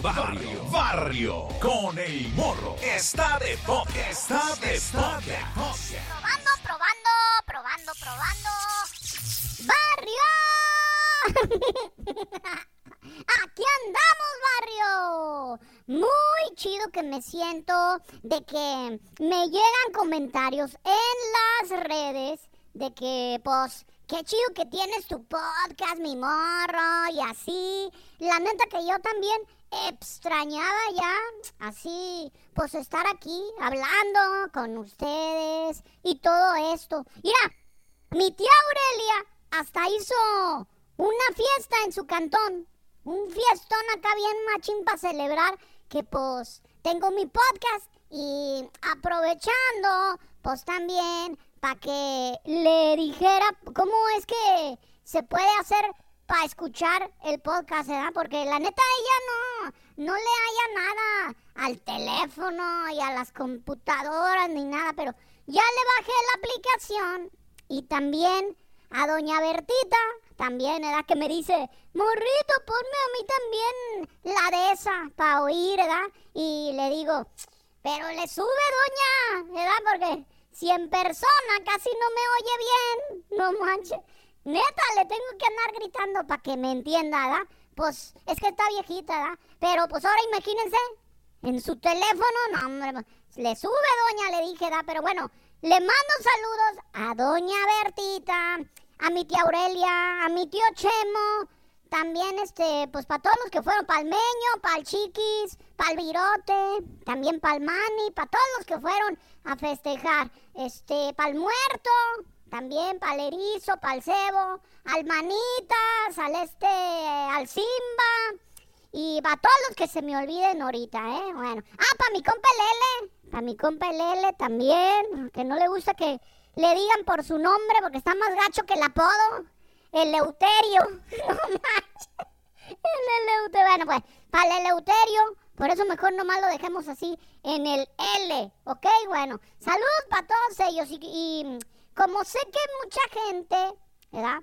Barrio, barrio, con el morro. Está de pop, está de pop. Probando, probando, probando, probando. ¡Barrio! Aquí andamos, barrio. Muy chido que me siento de que me llegan comentarios en las redes de que, pues, qué chido que tienes tu podcast, mi morro, y así. La neta que yo también extrañaba ya, así, pues estar aquí hablando con ustedes y todo esto. Mira, mi tía Aurelia hasta hizo una fiesta en su cantón. Un fiestón acá bien machín para celebrar que pues tengo mi podcast y aprovechando pues también para que le dijera cómo es que se puede hacer para escuchar el podcast, ¿verdad? Porque la neta ella no, no le haya nada al teléfono y a las computadoras ni nada, pero ya le bajé la aplicación y también a doña Bertita, también, ¿verdad? Que me dice, morrito, ponme a mí también la de esa para oír, ¿verdad? Y le digo, pero le sube, doña, ¿verdad? Porque si en persona casi no me oye bien, no manches. Neta, le tengo que andar gritando para que me entienda, ¿verdad? Pues es que está viejita, ¿verdad? Pero pues ahora imagínense, en su teléfono, no, hombre, pues, le sube, doña, le dije, ¿verdad? Pero bueno, le mando saludos a doña Bertita, a mi tía Aurelia, a mi tío Chemo, también este, pues para todos los que fueron, para el Meño, el Chiquis, para el Virote, también para el para todos los que fueron a festejar, este, para el Muerto, también para el Erizo, para el Cebo, al Manitas, al este, al Simba, y para todos los que se me olviden ahorita, ¿eh? Bueno, ah, para mi compa Lele, para mi compa Lele también, que no le gusta que le digan por su nombre porque está más gacho que el apodo. El Eleuterio. No. El Eleuterio. Bueno, pues, para el Eleuterio. Por eso mejor nomás lo dejemos así en el L. ¿Ok? Bueno, saludos para todos ellos. Y como sé que mucha gente, ¿verdad?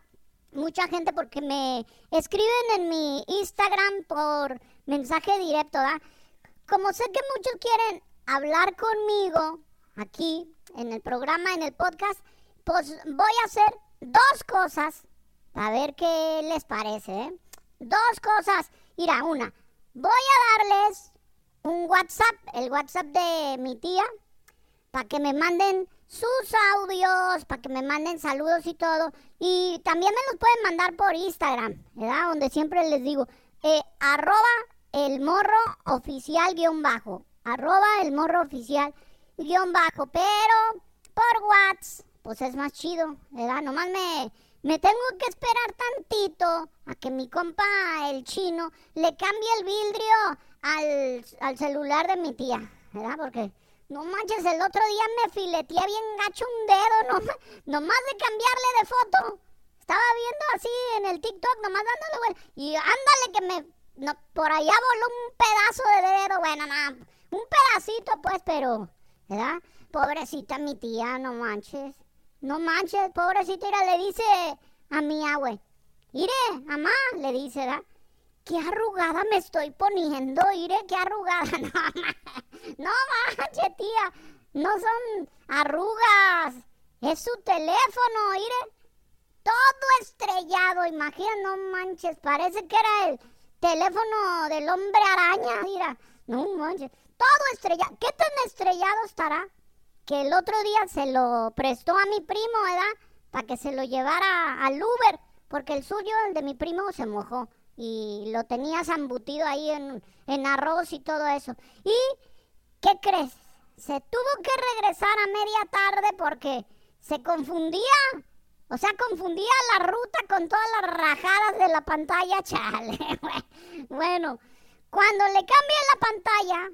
Mucha gente porque me escriben en mi Instagram por mensaje directo, ¿verdad? Como sé que muchos quieren hablar conmigo aquí en el programa, en el podcast, pues voy a hacer dos cosas a ver qué les parece. ¿eh? Dos cosas. Mira, una. Voy a darles un WhatsApp, el WhatsApp de mi tía, para que me manden sus audios, para que me manden saludos y todo. Y también me los pueden mandar por Instagram, ¿verdad? Donde siempre les digo, eh, arroba el morro oficial guion bajo. Arroba el morro oficial guion bajo. Pero por WhatsApp, pues es más chido, ¿verdad? Nomás me, me tengo que esperar tantito a que mi compa, el chino, le cambie el vidrio al, celular de mi tía, ¿verdad? Porque, no manches, el otro día me fileteé bien gacho un dedo, no, nomás de cambiarle de foto. Estaba viendo así en el TikTok, nomás dándole, y ándale que me, no, por allá voló un pedazo de dedo, bueno, nada, un pedacito pues, pero, ¿verdad? Pobrecita mi tía, no manches. No manches, pobrecita, le dice a mi abue. Ire, mamá, le dice, ¿verdad? Qué arrugada me estoy poniendo, ire, qué arrugada. No, no manches, tía, no son arrugas. Es su teléfono, ire. Todo estrellado, imagina, no manches, parece que era el teléfono del hombre araña, mira, no manches, todo estrellado, ¿qué tan estrellado estará? Que el otro día se lo prestó a mi primo, ¿verdad? Para que se lo llevara al Uber, porque el suyo, el de mi primo, se mojó y lo tenía zambutido ahí en, en arroz y todo eso. ¿Y qué crees? Se tuvo que regresar a media tarde porque se confundía o sea, confundía la ruta con todas las rajadas de la pantalla, chale. bueno, cuando le cambie la pantalla,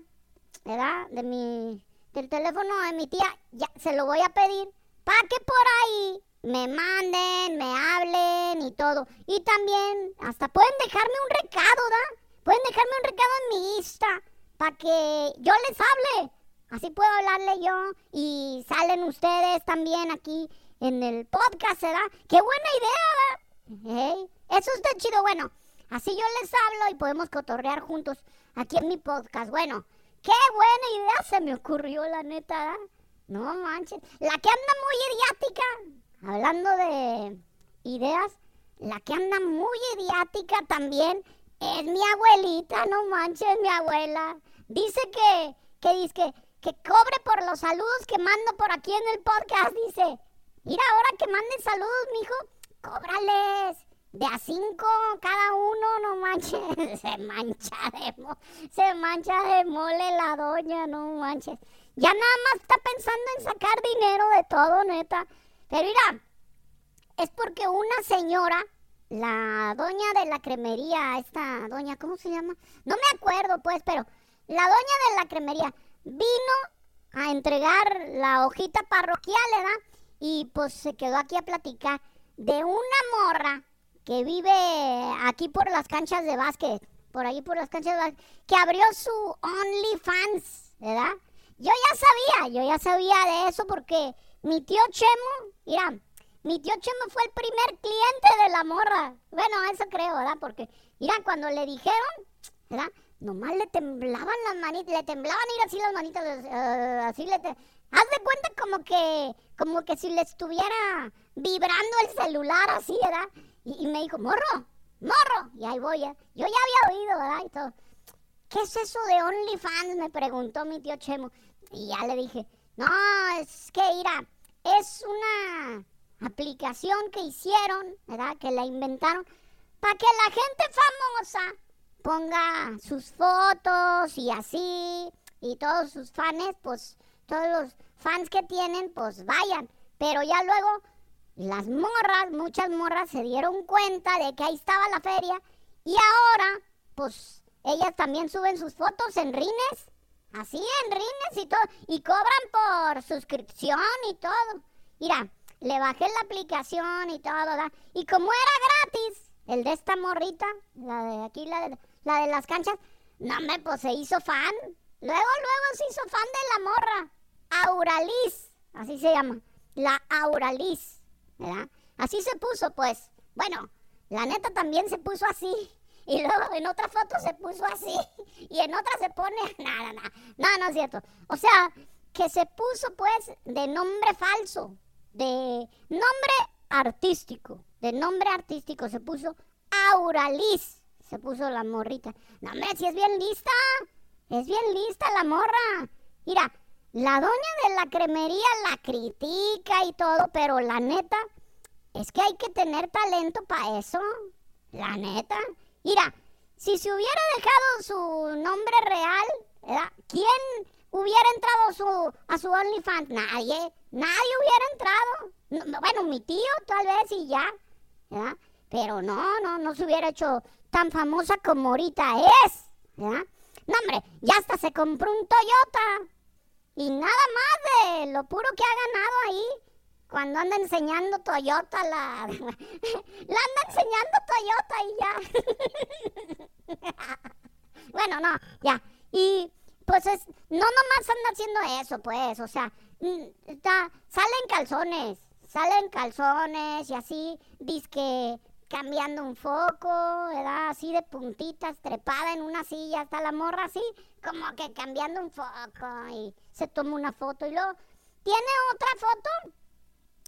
¿verdad? De mi, del teléfono de mi tía, ya se lo voy a pedir para que por ahí me manden, me hablen y todo. Y también, hasta pueden dejarme un recado, ¿verdad? Pueden dejarme un recado en mi Insta para que yo les hable. Así puedo hablarle yo y salen ustedes también aquí en el podcast, ¿verdad? ¡Qué buena idea! ¿eh? Eso está chido. Bueno, así yo les hablo y podemos cotorrear juntos aquí en mi podcast. Bueno, qué buena idea se me ocurrió, la neta, No manches. La que anda muy idiática, hablando de ideas, la que anda muy idiática también es mi abuelita, no manches, mi abuela. Dice que, que dice que, que cobre por los saludos que mando por aquí en el podcast, dice. Mira, ahora que manden saludos, mijo, cóbrales. De a cinco cada uno, no manches. Se mancha de mo se mancha de mole la doña, no manches. Ya nada más está pensando en sacar dinero de todo, neta. Pero mira, es porque una señora, la doña de la cremería, esta doña, ¿cómo se llama? No me acuerdo, pues, pero la doña de la cremería vino a entregar la hojita parroquial, ¿verdad? y pues se quedó aquí a platicar de una morra que vive aquí por las canchas de básquet, por ahí por las canchas de básquet, que abrió su OnlyFans, ¿verdad? Yo ya sabía, yo ya sabía de eso porque mi tío Chemo, mira, mi tío Chemo fue el primer cliente de la morra. Bueno, eso creo, ¿verdad? Porque, mira, cuando le dijeron, ¿verdad? Nomás le temblaban las manitas, le temblaban ir así las manitas, uh, así le... Haz de cuenta como que, como que si le estuviera vibrando el celular así, ¿verdad? Y, me dijo, morro, morro. Y ahí voy, ¿eh? yo ya había oído, ¿verdad? Y todo. ¿Qué es eso de OnlyFans? Me preguntó mi tío Chemo. Y ya le dije, no, es que, mira, es una aplicación que hicieron, ¿verdad? Que la inventaron para que la gente famosa ponga sus fotos y así, y todos sus fans, pues todos los fans que tienen, pues vayan. Pero ya luego las morras, muchas morras se dieron cuenta de que ahí estaba la feria y ahora, pues ellas también suben sus fotos en rines, así en rines y todo, y cobran por suscripción y todo. Mira, le bajé la aplicación y todo. Y como era gratis, el de esta morrita, la de aquí, la de, la de las canchas, no me, pues se hizo fan. Luego, luego se hizo fan de la morra. Auralis, así se llama, la Auralis, ¿verdad? Así se puso, pues. Bueno, la neta también se puso así. Y luego en otra foto se puso así. Y en otra se pone. Nada, nada. No, no es cierto. O sea, que se puso, pues, de nombre falso. De nombre artístico. De nombre artístico se puso Auralis. Se puso la morrita. No, hombre, si es bien lista. Es bien lista la morra. Mira, la doña de la cremería la critica y todo, pero la neta es que hay que tener talento para eso. La neta. Mira, si se hubiera dejado su nombre real, ¿quién hubiera entrado su, a su OnlyFans? Nadie. Nadie hubiera entrado. bueno, mi tío tal vez y ya. Pero no, no, no se hubiera hecho tan famosa como ahorita es. No, hombre, ya hasta se compró un Toyota. Y nada más de lo puro que ha ganado ahí. Cuando anda enseñando Toyota, la, la anda enseñando Toyota y ya. bueno, no, ya. Y pues es, no nomás anda haciendo eso, pues, o sea, mm, está, salen calzones, salen calzones y así, que cambiando un foco. Así de puntitas, trepada en una silla, hasta la morra así, como que cambiando un foco se toma una foto y luego tiene otra foto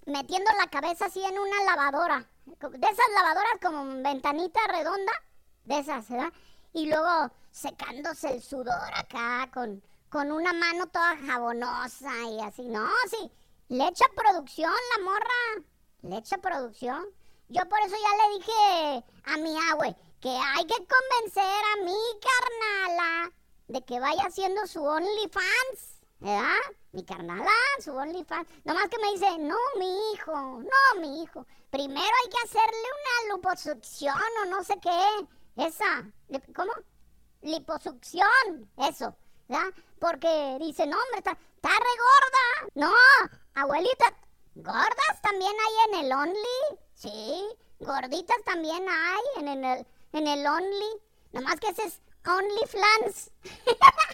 metiendo la cabeza así en una lavadora, De esas lavadoras como ventanita redonda, de esas, ¿verdad? Y luego secándose el sudor acá con, con una mano toda jabonosa y así. No, sí, le echa producción la morra, le echa producción. Yo por eso ya le dije a mi abue que hay que convencer a mi carnala de que vaya haciendo su OnlyFans, ¿verdad? Mi carnala, su OnlyFans. Nomás que me dice, no, mi hijo, no, mi hijo. Primero hay que hacerle una liposucción o no sé qué. Esa, ¿cómo? Liposucción, eso, ¿verdad? Porque dice, no, hombre, está, está re gorda. No, abuelita, gordas también hay en el Only. Sí, gorditas también hay en el, en el Only. Nomás que ese es Only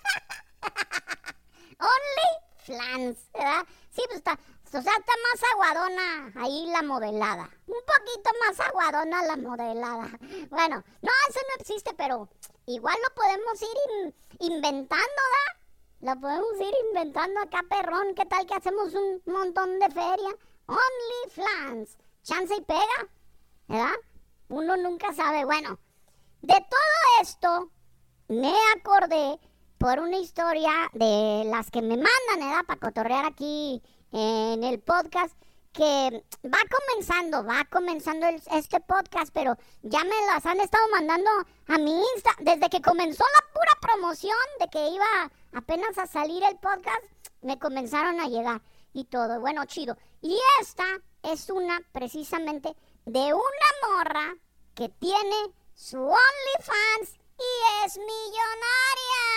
Flans. ¿verdad? Sí, pues está, o sea, está más aguadona ahí la modelada. Un poquito más aguadona la modelada. Bueno, no, eso no existe, pero igual lo podemos ir inventando, ¿verdad? Lo podemos ir inventando acá, perrón. ¿Qué tal que hacemos un montón de feria? Only Flans. Chance y pega, ¿verdad? Uno nunca sabe. Bueno, de todo esto me acordé por una historia de las que me mandan, ¿verdad? Para cotorrear aquí en el podcast que va comenzando, va comenzando este podcast, pero ya me las han estado mandando a mi Insta. Desde que comenzó la pura promoción de que iba apenas a salir el podcast, me comenzaron a llegar y todo. Bueno, chido. Y esta es una precisamente de una morra que tiene su OnlyFans y es millonaria.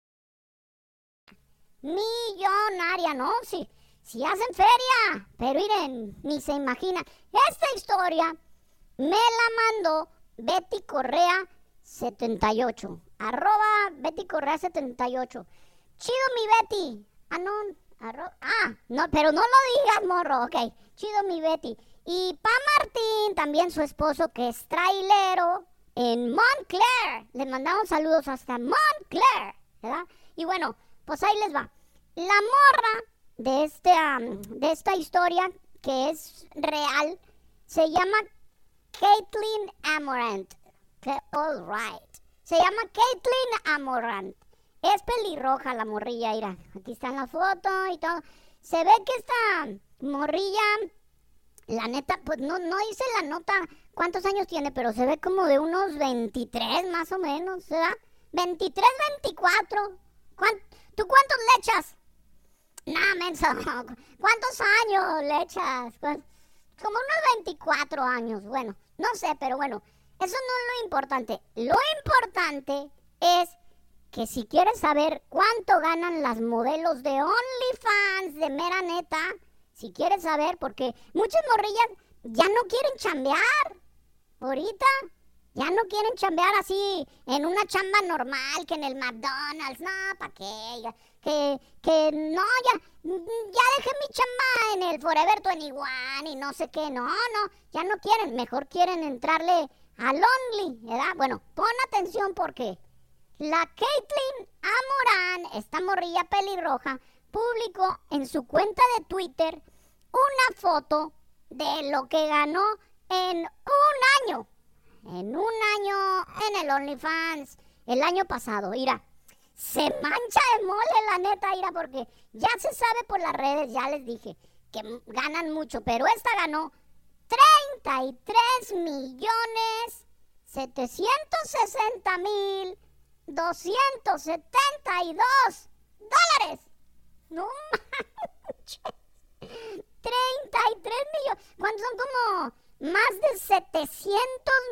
Millonaria, ¿no? Sí, sí hacen feria, pero miren, ni se imagina. Esta historia me la mandó Betty Correa 78. Arroba Betty Correa 78. Chido mi Betty. Ah, no. ah, no, pero no lo digas, morro. Ok. Chido mi Betty. Y Pa Martín, también su esposo, que es trailero en Montclair. Les mandamos saludos hasta Montclair, ¿verdad? Y bueno, pues ahí les va. La morra de, este, de esta historia, que es real, se llama Caitlin Amorant. all right. Se llama Caitlin Amorant. Es pelirroja la morrilla, mira. Aquí está la foto y todo. Se ve que esta morrilla la neta, pues no, no hice la nota cuántos años tiene, pero se ve como de unos 23 más o menos, ¿verdad? 23, 24. ¿Tú cuántos le echas? Nah, menso. ¿Cuántos años le echas? Como unos 24 años. Bueno, no sé, pero bueno, eso no es lo importante. Lo importante es que si quieres saber cuánto ganan las modelos de OnlyFans de mera neta, si quieres saber, porque muchas morrillas ya no quieren chambear. Ahorita ya no quieren chambear así en una chamba normal que en el McDonald's. No, ¿para qué? Que, que no, ya, ya dejé mi chamba en el Forever 21 y no sé qué. No, no, ya no quieren. Mejor quieren entrarle al Only, ¿verdad? Bueno, pon atención porque la Caitlyn Amorán, esta morrilla pelirroja, publicó en su cuenta de Twitter una foto de lo que ganó en un año. En un año en el OnlyFans. El año pasado, mira. Se mancha de mole la neta, mira, porque ya se sabe por las redes, ya les dije, que ganan mucho, pero esta ganó 3 33 millones 760 mil 272 dólares. No manches. 33 millones. ¿Cuántos son como más de 700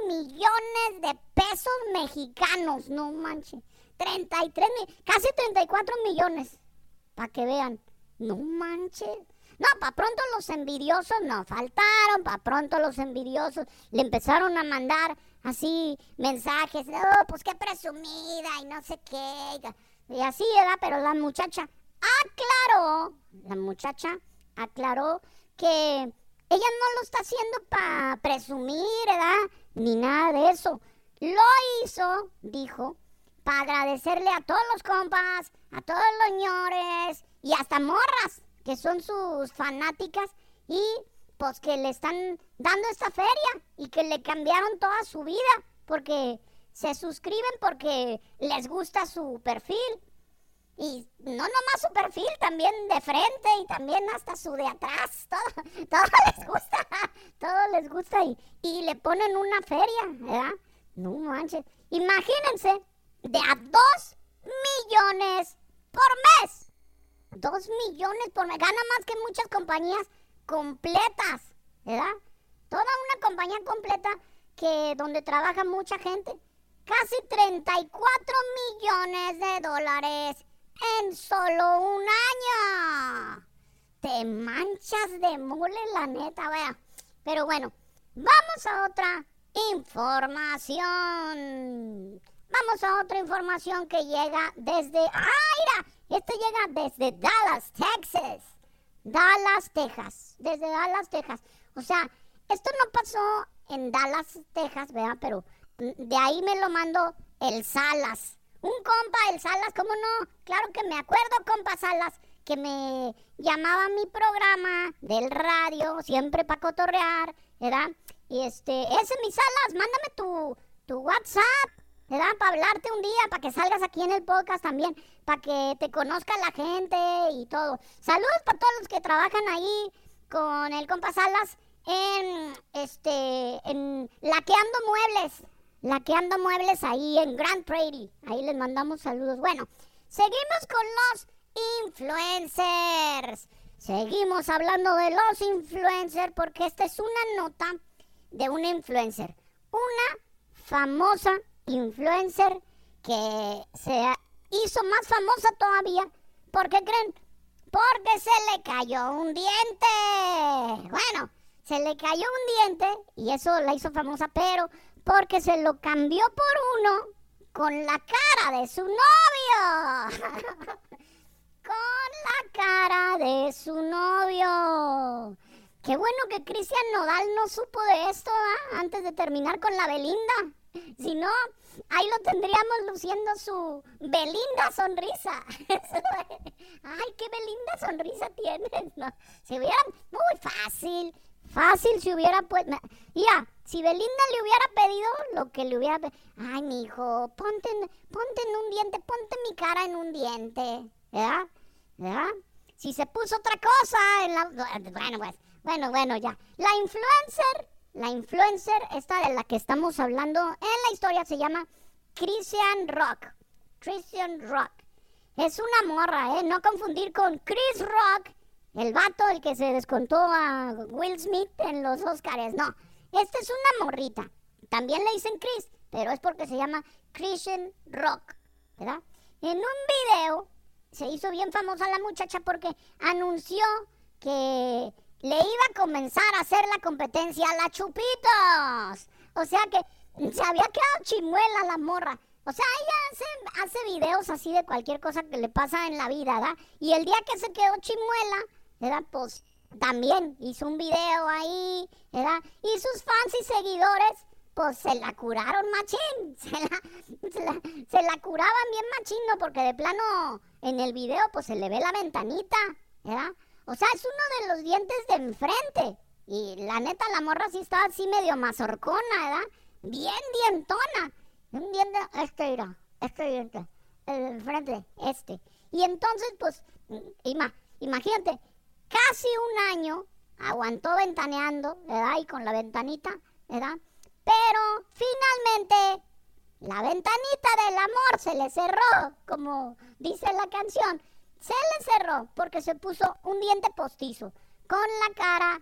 millones de pesos mexicanos? No manches. 33 casi 34 millones. Para que vean. No manches. No, para pronto los envidiosos no faltaron, para pronto los envidiosos le empezaron a mandar así mensajes, oh, pues qué presumida y no sé qué. Y así era, pero la muchacha aclaró, la muchacha aclaró que ella no lo está haciendo para presumir, ¿verdad? Ni nada de eso. Lo hizo, dijo, para agradecerle a todos los compas, a todos los señores y hasta morras que son sus fanáticas y pues que le están dando esta feria y que le cambiaron toda su vida porque se suscriben porque les gusta su perfil. Y no nomás su perfil, también de frente y también hasta su de atrás. Todo, todo les gusta, todo les gusta y, y le ponen una feria, ¿verdad? No manches. Imagínense, de a dos millones por mes Dos millones por mes. Gana más que muchas compañías completas, ¿verdad? Toda una compañía completa que donde trabaja mucha gente. Casi 34 millones de dólares en solo un año. Te manchas de mule, la neta, vea. Pero bueno, vamos a otra información. Vamos a otra información que llega desde... ¡Ah, Este llega desde Dallas, Texas. Dallas, Texas. Desde Dallas, Texas. O sea, esto no pasó en Dallas, Texas, ¿verdad? Pero de ahí me lo mandó el Salas. Un compa, el Salas, ¿cómo no? Claro que me acuerdo, compa Salas, que me llamaba a mi programa del radio, siempre para cotorrear, ¿verdad? Y este, ese mi Salas, mándame tu, tu WhatsApp ¿verdad? Para hablarte un día, para que salgas aquí en el podcast también, para que te conozca la gente y todo. Saludos para todos los que trabajan ahí con el compa Salas en, este, en Laqueando Muebles. Laqueando Muebles ahí en Grand Prairie. Ahí les mandamos saludos. Bueno, seguimos con los influencers. Seguimos hablando de los influencers porque esta es una nota de una influencer. Una famosa influencer que se hizo más famosa todavía. ¿Por qué creen? Porque se le cayó un diente. Bueno, se le cayó un diente y eso la hizo famosa, pero porque se lo cambió por uno con la cara de su novio. con la cara de su novio. Qué bueno que Cristian Nodal no supo de esto antes de terminar con la Belinda. Si no, ahí lo tendríamos luciendo su Belinda sonrisa. Ay, qué Belinda sonrisa tienes. No, si hubiera, muy fácil, fácil si hubiera pues, ya, si Belinda le hubiera pedido lo que le hubiera pedido, ay, mi hijo, ponte, ponte en un diente, ponte mi cara en un diente, ¿verdad? ¿verdad? Si se puso otra cosa en la, bueno, pues, bueno, bueno, ya. La influencer la influencer, esta de la que estamos hablando en la historia, se llama Christian Rock. Christian Rock. Es una morra, ¿eh? No confundir con Chris Rock, el vato, el que se descontó a Will Smith en los Oscars. No, esta es una morrita. También le dicen Chris, pero es porque se llama Christian Rock, ¿verdad? En un video se hizo bien famosa la muchacha porque anunció que le iba a comenzar a hacer la competencia a la Chupitos. O sea que se había quedado chimuela la morra. O sea, ella hace, hace videos así de cualquier cosa que le pasa en la vida, ¿verdad? Y el día que se quedó chimuela, ¿verdad? Pues también hizo un video ahí, ¿verdad? Y sus fans y seguidores, pues se la curaron machín. Se la, se la, curaban bien machino porque de plano en el video pues se le ve la ventanita, ¿verdad? O sea, es uno de los dientes de enfrente. Y la neta, la morra sí estaba así medio mazorcona, ¿verdad? Bien dientona. Un diente, este mira, este diente, el de enfrente, este. Y entonces, pues, ima, imagínate, casi un año aguantó ventaneando, ¿verdad? Y con la ventanita, ¿verdad? Pero finalmente la ventanita del amor se le cerró, como dice la canción. Se le cerró porque se puso un diente postizo con la cara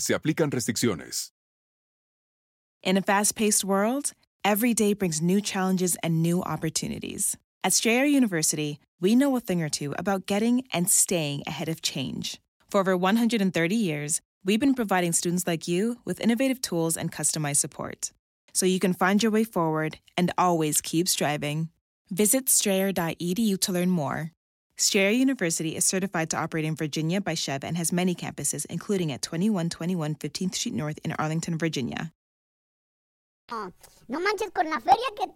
se aplican restricciones. In a fast paced world, every day brings new challenges and new opportunities. At Strayer University, we know a thing or two about getting and staying ahead of change. For over 130 years, we've been providing students like you with innovative tools and customized support so you can find your way forward and always keep striving. Visit strayer.edu to learn more. Strayer University is certified to operate in Virginia by Chev and has many campuses, including at 2121 15th Street North in Arlington, Virginia. No, no manches, con la feria que,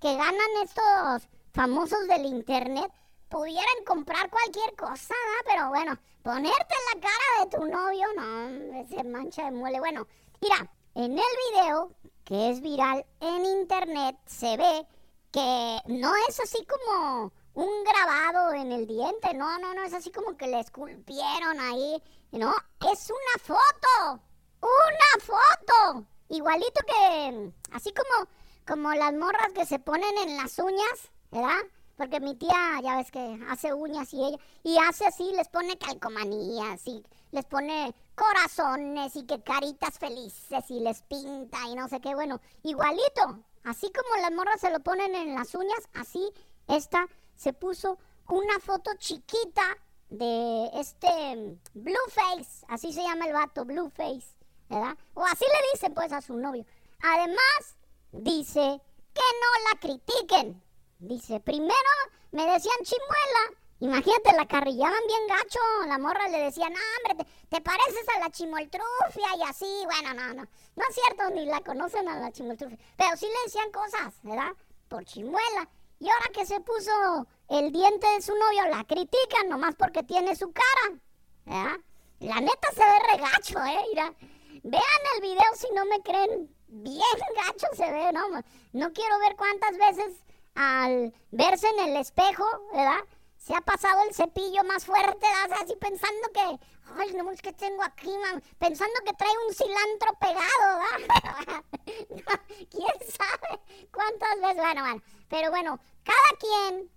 que ganan estos famosos del internet, pudieran comprar cualquier cosa, ¿verdad? Pero bueno, ponerte en la cara de tu novio, no, ese mancha de muele. Bueno, mira, en el video que es viral en internet se ve que no es así como un grabado en el diente, no, no, no, es así como que le esculpieron ahí, no, es una foto, una foto, igualito que, así como, como las morras que se ponen en las uñas, ¿verdad? Porque mi tía, ya ves que hace uñas y ella, y hace así, les pone calcomanías y les pone corazones y que caritas felices y les pinta y no sé qué, bueno, igualito, así como las morras se lo ponen en las uñas, así esta se puso una foto chiquita de este Blueface, así se llama el vato, Blueface, ¿verdad? O así le dicen pues a su novio. Además, dice que no la critiquen. Dice, primero me decían chimuela. Imagínate, la carrillaban bien gacho. La morra le decía, no, hombre, te, te pareces a la chimoltrufia y así. Bueno, no, no. No es cierto, ni la conocen a la chimoltrufia. Pero sí le decían cosas, ¿verdad? Por chimuela. Y ahora que se puso el diente de su novio, la critican nomás porque tiene su cara. La neta se ve regacho, ¿eh? Mira. Vean el video si no me creen. Bien gacho se ve, ¿no? No quiero ver cuántas veces al verse en el espejo, ¿verdad? Se ha pasado el cepillo más fuerte, así pensando que, ay, no es que tengo aquí, man? pensando que trae un cilantro pegado, ¿verdad? ¿Quién sabe cuántas veces? Bueno, bueno, pero bueno, cada quien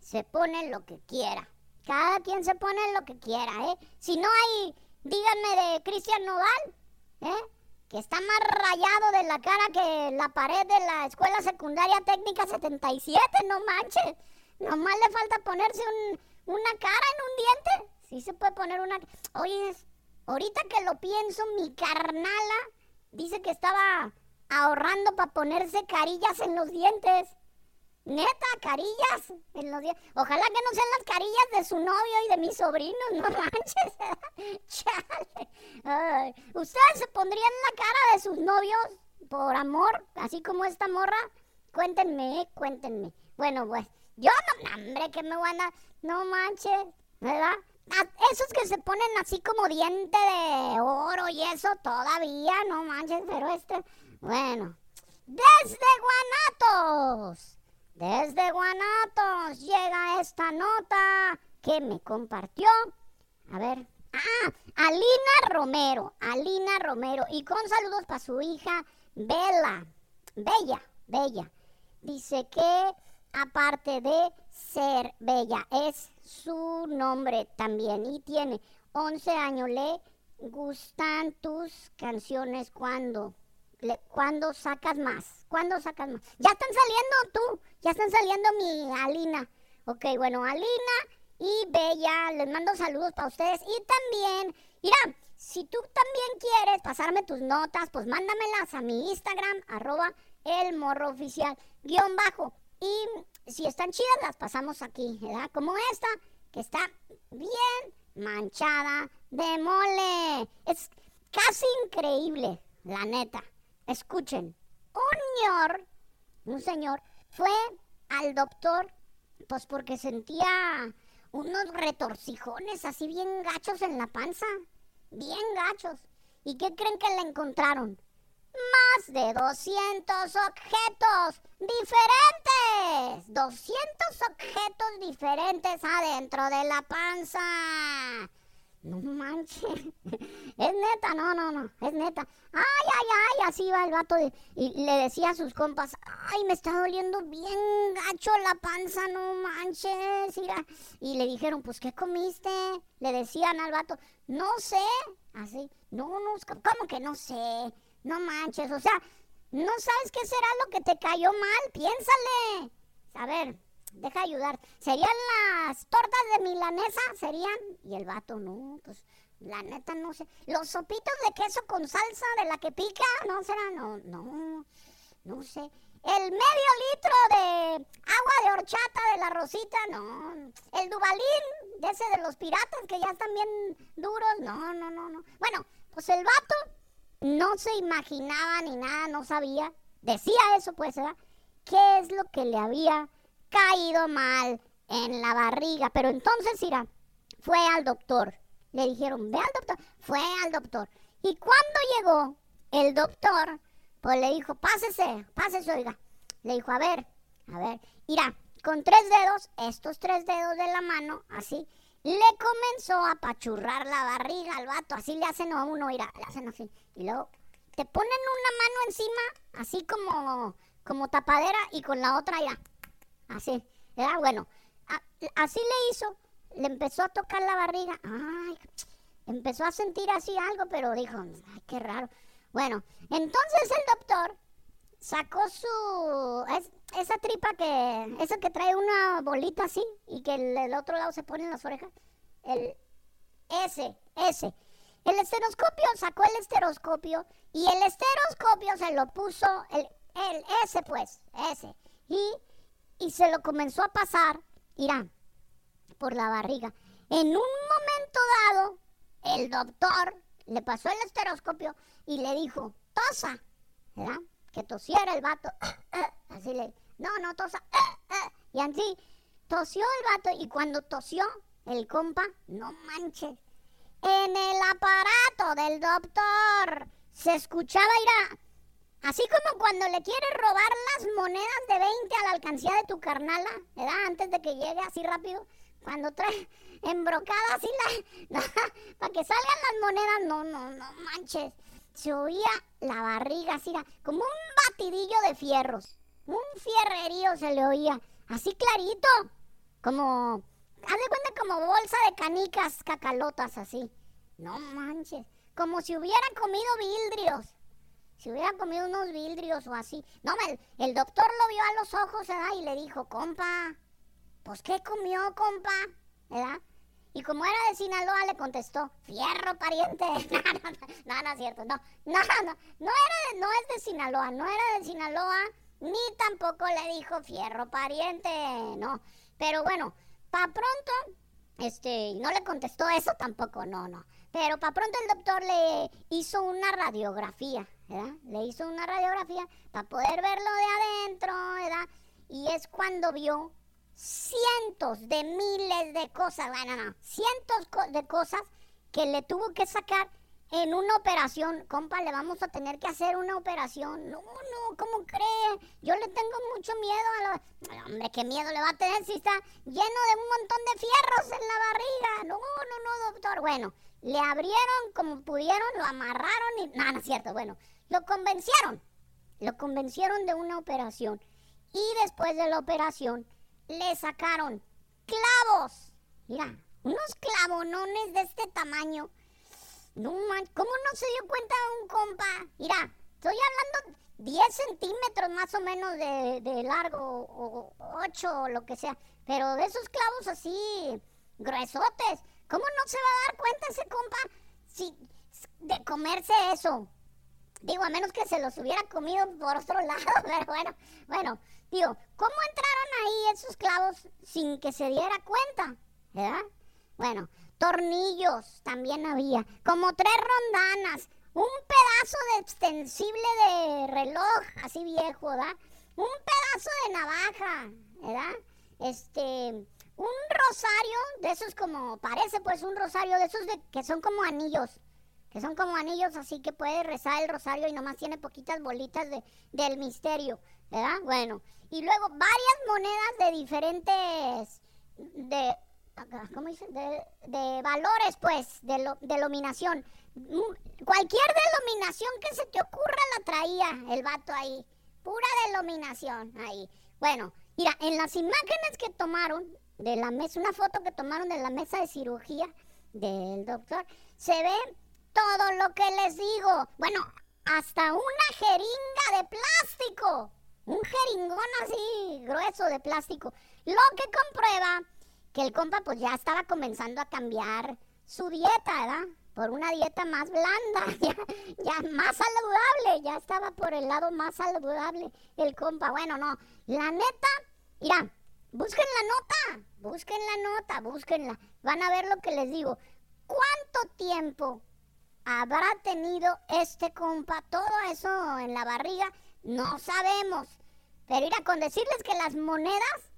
se pone lo que quiera. Cada quien se pone lo que quiera, ¿eh? Si no hay, díganme de Cristian Nodal, ¿eh? Que está más rayado de la cara que la pared de la Escuela Secundaria Técnica 77, no manches. Nomás le falta ponerse un, una cara en un diente. Sí se puede poner una... Oye, ahorita que lo pienso, mi carnala dice que estaba ahorrando para ponerse carillas en los dientes. Neta, carillas en los dientes. Ojalá que no sean las carillas de su novio y de mis sobrinos, no manches. Chale. ¿Ustedes se pondrían la cara de sus novios por amor, así como esta morra? Cuéntenme, cuéntenme. Bueno, pues, yo no, hombre, que me van a... No manches, ¿verdad? Esos que se ponen así como diente de oro y eso todavía, no manches, pero este... Bueno, desde Guanatos. Desde Guanatos llega esta nota que me compartió. A ver. Ah, Alina Romero. Alina Romero. Y con saludos para su hija Bella. Bella, Bella. Dice que aparte de ser bella, es su nombre también. Y tiene 11 años. Le gustan tus canciones cuando le- ¿Cuándo sacas más? ¿Cuándo sacas más? Ya están saliendo tú, ya están saliendo mi Alina. Ok, bueno, Alina y Bella, les mando saludos para ustedes. Y también, mira, si tú también quieres pasarme tus notas, pues mándamelas a mi Instagram, arroba el morro oficial, guion bajo. Y si están chidas, las pasamos aquí, ¿verdad? Como esta, que está bien manchada de mole. Es, casi increíble, la neta. Escuchen, un señor, un señor, fue al doctor, pues porque sentía unos retorcijones así bien gachos en la panza, bien gachos. ¿Y qué creen que le encontraron? Más de 200 objetos diferentes. 200 objetos diferentes adentro de la panza. No manches. Es neta, no, no, no. Es neta. Ay, ay, ay. Así va el vato. y le decía a sus compas. Ay, me está doliendo bien gacho la panza. No manches. Y le dijeron, pues, ¿qué comiste? Le decían al vato. No sé. Así. No, no. ¿Cómo que no sé? No manches. O sea, no sabes qué será lo que te cayó mal. Piénsale. A ver, deja ayudar. ¿Serían las tortas de milanesa? ¿Serían? Y el vato, no, pues la neta no sé. ¿Los sopitos de queso con salsa de la que pica? ¿No será? No, no, no sé. ¿El medio litro de agua de horchata de la rosita? No. ¿El dubalín de ese de los piratas que ya están bien duros? No, no, no, no. Bueno, pues el vato no se imaginaba ni nada, no sabía. Decía eso, pues, ¿verdad? ¿Qué es lo que le había caído mal en la barriga. Pero entonces, mira, fue al doctor. Le dijeron, ve al doctor. Fue al doctor. Y cuando llegó el doctor, pues le dijo, pásese, pásese, oiga. Le dijo, a ver, a ver, mira, con tres dedos, estos tres dedos de la mano, así, le comenzó a pachurrar la barriga al vato. Así le hacen a uno, mira, le hacen así. Y luego te ponen una mano encima, así como, como tapadera, y con la otra, mira, Así, era bueno. así le hizo. Le empezó a tocar la barriga. Ay, empezó a sentir así algo, pero dijo, ay, qué raro. Bueno, entonces el doctor sacó su esa tripa que esa que trae una bolita así y que el, otro lado se pone en las orejas. El ese, ese. El esteroscopio sacó el esteroscopio y el esteroscopio se lo puso el, el ese pues, ese. Y y se lo comenzó a pasar, irá, por la barriga. En un momento dado, el doctor le pasó el esteroscopio y le dijo, tosa, ¿verdad? Que tosiera el vato. Así le, no, no, tosa. Y así tosió el vato y cuando tosió, el compa, no manches, en el aparato del doctor se escuchaba, irá, Así como cuando le quieres robar las monedas de 20 a la alcancía de tu carnala, ¿verdad? Antes de que llegue así rápido. Cuando trae embrocada así la... para que salgan las monedas, no, no, no manches. Se oía la barriga así, como un batidillo de fierros. Un fierrerío se le oía. Así clarito. Como... Haz de cuenta como bolsa de canicas cacalotas así. No manches. Como si hubiera comido vildrios. Si hubiera comido unos vidrios o así. No, el, el doctor lo vio a los ojos, ¿verdad? Y le dijo, compa, pues ¿qué comió, compa? ¿Verdad? Y como era de Sinaloa, le contestó, fierro, pariente. no, no, no, es cierto, no. No, no, no, era no es de Sinaloa, no era de Sinaloa, ni tampoco le dijo fierro, pariente, no. Pero bueno, pa' pronto, este, no le contestó eso tampoco, no, no. Pero para pronto el doctor le hizo una radiografía, ¿verdad? Le hizo una radiografía para poder verlo de adentro, ¿verdad? Y es cuando vio cientos de miles de cosas, bueno, no, cientos de cosas que le tuvo que sacar en una operación. Compa, le vamos a tener que hacer una operación. No, no, ¿cómo cree? Yo le tengo mucho miedo a lo... Hombre, ¿qué miedo le va a tener si está lleno de un montón de fierros en la barriga? No, no, no, doctor. Bueno, le abrieron como pudieron, lo amarraron y... No, no es cierto. Bueno, lo convencieron. Lo convencieron de una operación. Y después de la operación, le sacaron clavos. Mira, unos clavonones de este tamaño. No man, ¿cómo no se dio cuenta un compa? Mira, estoy hablando 10 centímetros más o menos de, largo, o 8 o lo que sea. Pero de esos clavos así, gruesotes. ¿Cómo no se va a dar cuenta ese compa si, de comerse eso? Digo, a menos que se los hubiera comido por otro lado, pero bueno, bueno, digo, ¿cómo entraron ahí esos clavos sin que se diera cuenta? ¿Verdad? Bueno, tornillos también había, como tres rondanas, un pedazo de extensible de reloj, así viejo, ¿verdad? Un pedazo de navaja, ¿verdad? Este, un rosario, de esos como, parece pues un rosario de esos de, que son como anillos, que son como anillos así que puede rezar el rosario y nomás tiene poquitas bolitas de, del misterio, ¿verdad? Bueno, y luego varias monedas de diferentes, de, ¿cómo dice? De, valores pues, de, lo, denominación. Cualquier denominación que se te ocurra la traía el vato ahí, pura denominación ahí. Bueno, mira, en las imágenes que tomaron de la mesa, una foto que tomaron de la mesa de cirugía del doctor, se ve todo lo que les digo. Bueno, hasta una jeringa de plástico. Un jeringón así grueso de plástico. Lo que comprueba que el compa pues ya estaba comenzando a cambiar su dieta, ¿verdad? Por una dieta más blanda, ya, ya más saludable, ya estaba por el lado más saludable el compa. Bueno, no, la neta, mira, busquen la nota, busquen la nota, búsquenla. Van a ver lo que les digo. ¿Cuánto tiempo habrá tenido este compa? Todo eso en la barriga, no sabemos. Pero mira, con decirles que las monedas,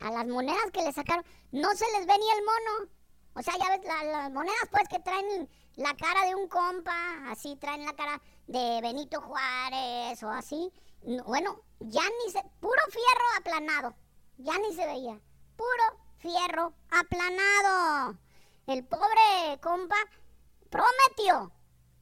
a las monedas que le sacaron, no se les ve ni el mono. O sea, ya ves, las monedas pues que traen la cara de un compa, así traen la cara de Benito Juárez o así. Bueno, ya ni se... Puro fierro aplanado. Ya ni se veía. Puro fierro aplanado. El pobre compa prometió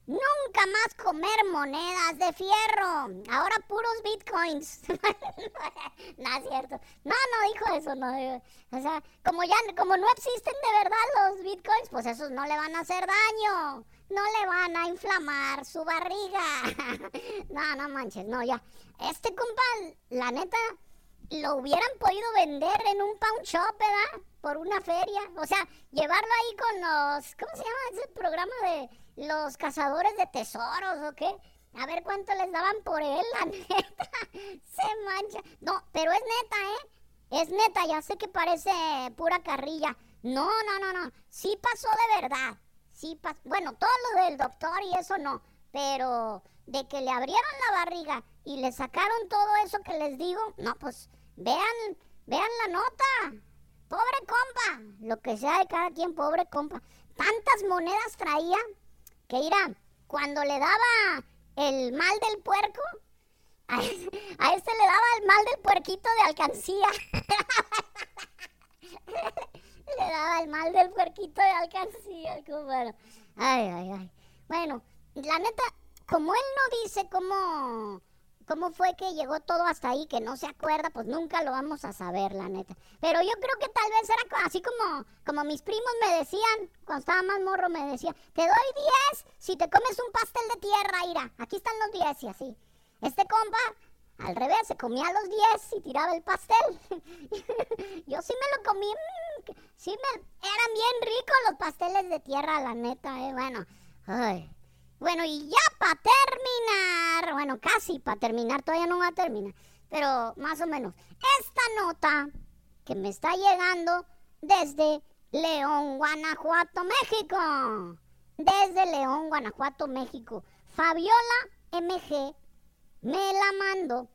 Nunca más comer monedas de fierro. Ahora puros bitcoins. no es cierto. No, no dijo eso. No. O sea, como ya como no existen de verdad los bitcoins, pues esos no le van a hacer daño. No le van a inflamar su barriga. no, no manches, no, ya. Este compa, la neta, lo hubieran podido vender en un pawn shop, ¿verdad? Por una feria. O sea, llevarlo ahí con los. ¿Cómo se llama ese programa de los cazadores de tesoros o qué. A ver cuánto les daban por él, la neta. Se mancha. No, pero es neta, ¿eh? Es neta, ya sé que parece pura carrilla. No, no, no, no. Sí pasó de verdad. Sí pasó. Bueno, todo lo del doctor y eso no. Pero de que le abrieron la barriga y le sacaron todo eso que les digo, no, pues vean, vean la nota. Pobre compa. Lo que sea de cada quien, pobre compa. Tantas monedas traía que irá, cuando le daba el mal del puerco, a este, le daba el mal del puerquito de alcancía. le daba el mal del puerquito de alcancía, bueno. Ay, ay, ay. Bueno, la neta, como él no dice cómo cómo fue que llegó todo hasta ahí, que no se acuerda, pues nunca lo vamos a saber, la neta. Pero yo creo que tal vez era así como, como mis primos me decían, cuando estaba más morro me decían, te doy 10 si te comes un pastel de tierra, Ira. Aquí están los 10 y así. Este compa, al revés, se comía los 10 y tiraba el pastel. yo sí me lo comí, mm, sí me, eran bien ricos los pasteles de tierra, la neta, eh, bueno. Ay, bueno, y ya para terminar, bueno, casi para terminar, todavía no va a terminar, pero más o menos. Esta nota que me está llegando desde León, Guanajuato, México. Desde León, Guanajuato, México. Fabiola MG me la mando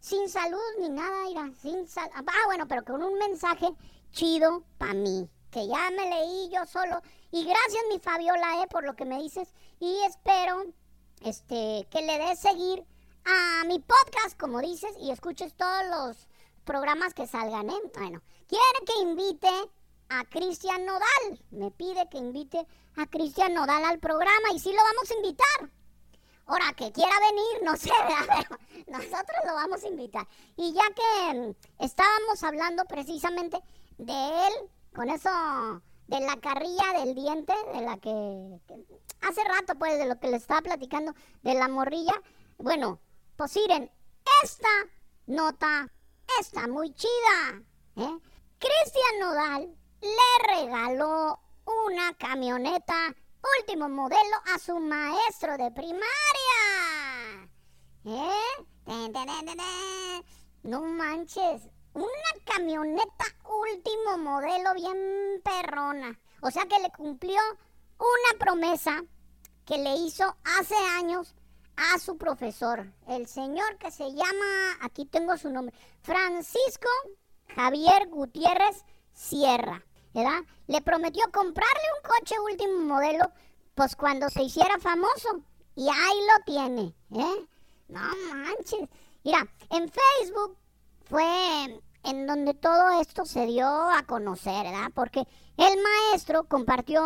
sin salud ni nada, irá, sin salud. Ah, bueno, pero con un mensaje chido para mí que ya me leí yo solo. Y gracias, mi Fabiola, eh, por lo que me dices. Y espero este, que le des seguir a mi podcast, como dices, y escuches todos los programas que salgan, ¿eh? Bueno, quiere que invite a Cristian Nodal. Me pide que invite a Cristian Nodal al programa y sí lo vamos a invitar. Ahora, que quiera venir, no sé, nosotros lo vamos a invitar. Y ya que mm, estábamos hablando precisamente de él con eso de la carrilla del diente, de la que, hace rato pues de lo que le estaba platicando, de la morrilla, bueno, pues miren, esta nota está muy chida. ¿eh? Cristian Nodal le regaló una camioneta último modelo a su maestro de primaria. ¿Eh? No manches, una camioneta último modelo bien perrona. O sea que le cumplió una promesa que le hizo hace años a su profesor, el señor que se llama, aquí tengo su nombre, Francisco Javier Gutiérrez Sierra, ¿verdad? Le prometió comprarle un coche último modelo, pues cuando se hiciera famoso, y ahí lo tiene, ¿eh? No manches. Mira, en Facebook fue en donde todo esto se dio a conocer, ¿verdad? Porque el maestro compartió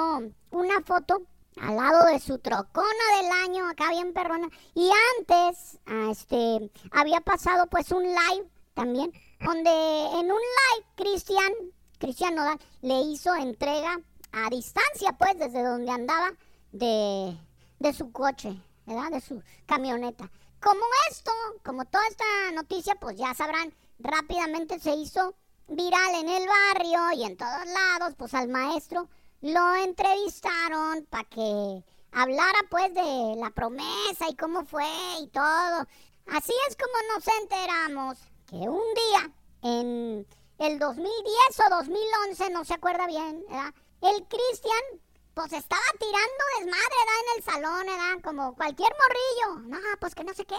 una foto al lado de su trocona del año, acá bien perrona. Y antes, ah, este, había pasado pues un live también, donde en un live Cristian, Cristian Nodal, le hizo entrega a distancia, pues, desde donde andaba de, de su coche, ¿verdad? De su camioneta. Como esto, como toda esta noticia, pues ya sabrán, rápidamente se hizo viral en el barrio y en todos lados, pues al maestro lo entrevistaron para que hablara pues de la promesa y cómo fue y todo. Así es como nos enteramos que un día en el 2010 o 2011, no se acuerda bien, el Cristian pues estaba tirando desmadre, ¿verdad? En el salón, ¿verdad? Como cualquier morrillo. No, pues que no sé qué,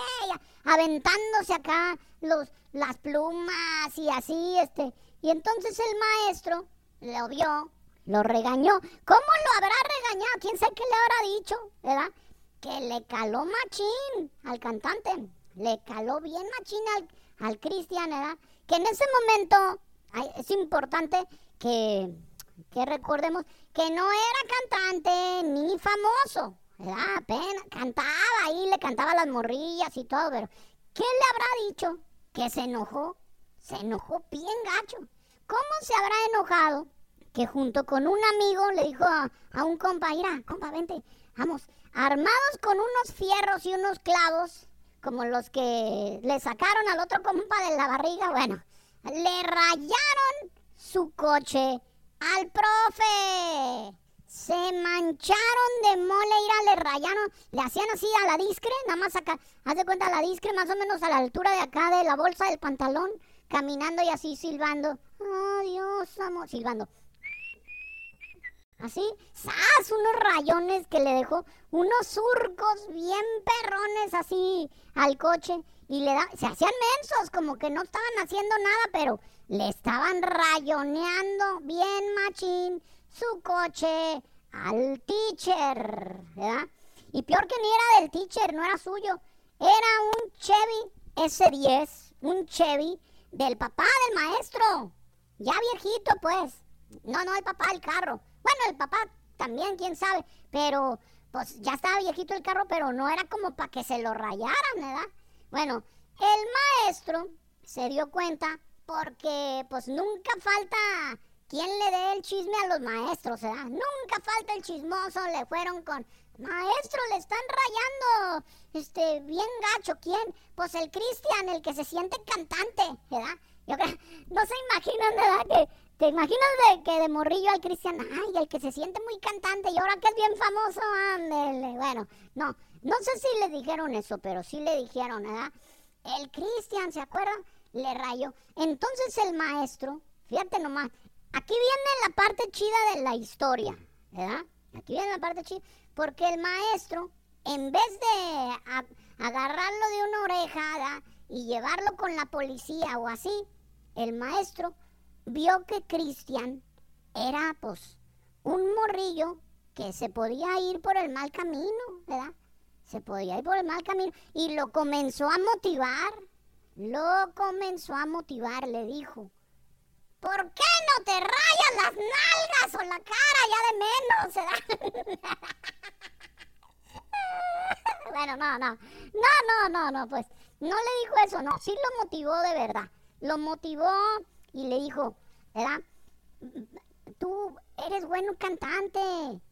aventándose acá los, las plumas y así, este. Y entonces el maestro lo vio lo regañó. ¿Cómo lo habrá regañado? ¿Quién sabe qué le habrá dicho? ¿Verdad? Que le caló machín al cantante. Le caló bien machín al, al Cristian, ¿verdad? Que en ese momento es importante que, que recordemos que no era cantante ni famoso. ¿verdad? Apenas cantaba ahí, le cantaba las morrillas y todo, pero ¿qué le habrá dicho? Que se enojó. Se enojó bien gacho. ¿Cómo se habrá enojado? que junto con un amigo le dijo a, un compa, mira, compa, vente, vamos, armados con unos fierros y unos clavos, como los que le sacaron al otro compa de la barriga, bueno, le rayaron su coche al profe. Se mancharon de mole, ira, le rayaron, le hacían así a la discre, nada más acá, haz de cuenta la discre más o menos a la altura de acá de la bolsa del pantalón, caminando y así silbando. Adiós, amor, silbando. Así, ¡zas! Unos rayones que le dejó, unos surcos bien perrones así al coche. Y le da, se hacían mensos, como que no estaban haciendo nada, pero le estaban rayoneando bien machín su coche al teacher, ¿verdad? Y peor que ni era del teacher, no era suyo. Era un Chevy S10, un Chevy del papá del maestro. Ya viejito, pues. No, no, el papá del carro. Bueno, el papá también, quién sabe, pero pues ya estaba viejito el carro, pero no era como para que se lo rayaran, ¿verdad? Bueno, el maestro se dio cuenta porque pues nunca falta quien le dé el chisme a los maestros, ¿verdad? Nunca falta el chismoso, le fueron con, maestro, le están rayando, este, bien gacho, ¿quién? Pues el Cristian, el que se siente cantante, ¿verdad? Yo creo, no se imaginan, ¿verdad? Que ¿Te imaginas de que de morrillo al Cristian, ay, el que se siente muy cantante y ahora que es bien famoso, ándele? Bueno, no, no sé si le dijeron eso, pero sí le dijeron, ¿verdad? El Cristian, ¿se acuerdan? Le rayó. Entonces el maestro, fíjate nomás, aquí viene la parte chida de la historia, ¿verdad? Aquí viene la parte chida, porque el maestro, en vez de agarrarlo de una oreja y llevarlo con la policía o así, el maestro vio que Cristian era pues un morrillo que se podía ir por el mal camino, ¿verdad? Se podía ir por el mal camino y lo comenzó a motivar. Lo comenzó a motivar, le dijo. ¿Por qué no te rayas las nalgas o la cara ya de menos? bueno, no, no. No, no, no, no, pues. No le dijo eso, no. Sí lo motivó de verdad. Lo motivó y le dijo, ¿verdad? Tú eres bueno cantante,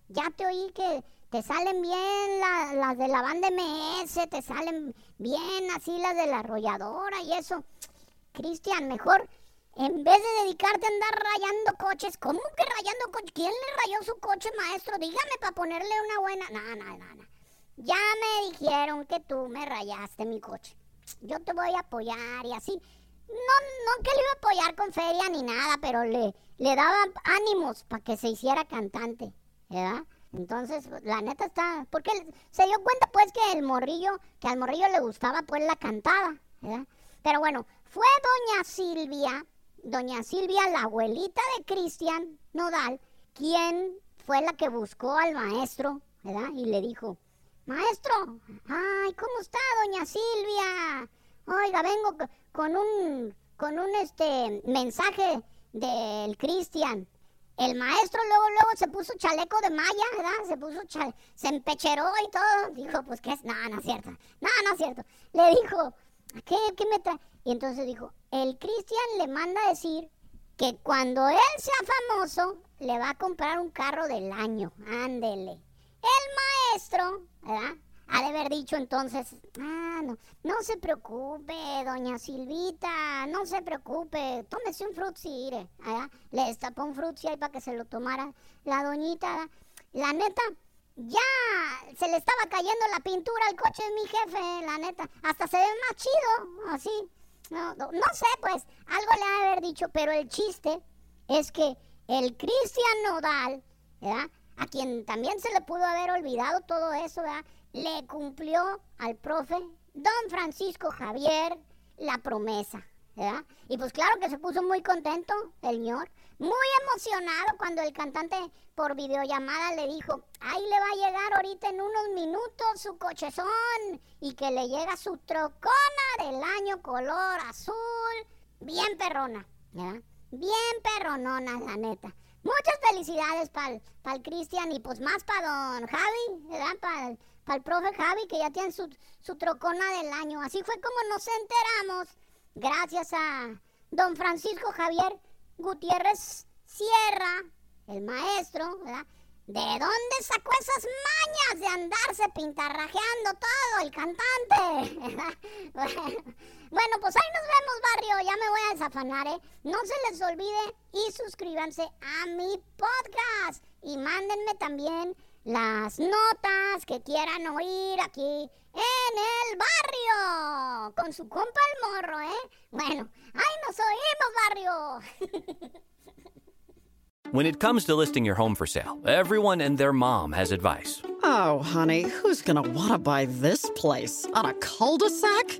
ya te oí que te salen bien las de la banda MS, te salen bien así las de la arrolladora y eso. Cristian, mejor en vez de dedicarte a andar rayando coches, ¿cómo que rayando coches? ¿Quién le rayó su coche, maestro? Dígame para ponerle una buena. No, no, no, no. Ya me dijeron que tú me rayaste mi coche. Yo te voy a apoyar y así no, no que le iba a apoyar con feria ni nada, pero le, le daba ánimos para que se hiciera cantante, ¿verdad? Entonces, la neta está, porque se dio cuenta pues que el morrillo, que al morrillo le gustaba pues la cantada, ¿verdad? Pero bueno, fue doña Silvia, doña Silvia, la abuelita de Cristian Nodal, quien fue la que buscó al maestro, ¿verdad? Y le dijo, maestro, ay, ¿cómo está doña Silvia? Oiga, vengo con un, con un este mensaje del Cristian. El maestro luego, luego se puso chaleco de malla, ¿verdad? Se puso chale, se empecheró y todo. Dijo, pues, ¿qué es? No, no es cierto. No, no es cierto. Le dijo, ¿qué, qué me trae? Y entonces dijo, el Cristian le manda a decir que cuando él sea famoso, le va a comprar un carro del año. Ándele. El maestro, ¿verdad? Ha de haber dicho entonces, ah, no, no se preocupe, doña Silvita, no se preocupe, tómese un frutzi, Le destapó un frutzi ahí para que se lo tomara la doñita. La neta, ya se le estaba cayendo la pintura al coche de mi jefe, la neta. Hasta se ve más chido, así. No, no, no sé, pues, algo le ha de haber dicho, pero el chiste es que el Cristian Nodal, ¿verdad? A quien también se le pudo haber olvidado todo eso, ¿verdad? Le cumplió al profe don Francisco Javier la promesa. ¿verdad? Y pues claro que se puso muy contento el señor, muy emocionado cuando el cantante por videollamada le dijo, ahí le va a llegar ahorita en unos minutos su cochezón y que le llega su trocona del año color azul, bien perrona, ¿verdad? Bien perronona, la neta. Muchas felicidades para el Cristian y pues más para don Javi, ¿verdad? Para para el profe Javi, que ya tiene su, su trocona del año. Así fue como nos enteramos, gracias a don Francisco Javier Gutiérrez Sierra, el maestro, ¿verdad? ¿De dónde sacó esas mañas de andarse pintarrajeando todo el cantante? bueno, pues ahí nos vemos, barrio. Ya me voy a desafanar, ¿eh? No se les olvide y suscríbanse a mi podcast. Y mándenme también las notas que quieran oír aquí en el barrio. Con su compa el morro, ¿eh? Bueno, ahí nos oímos, barrio. When it comes to listing your home for sale, everyone and their mom has advice. Oh, honey, who's going to want to buy this place? On a cul de sac?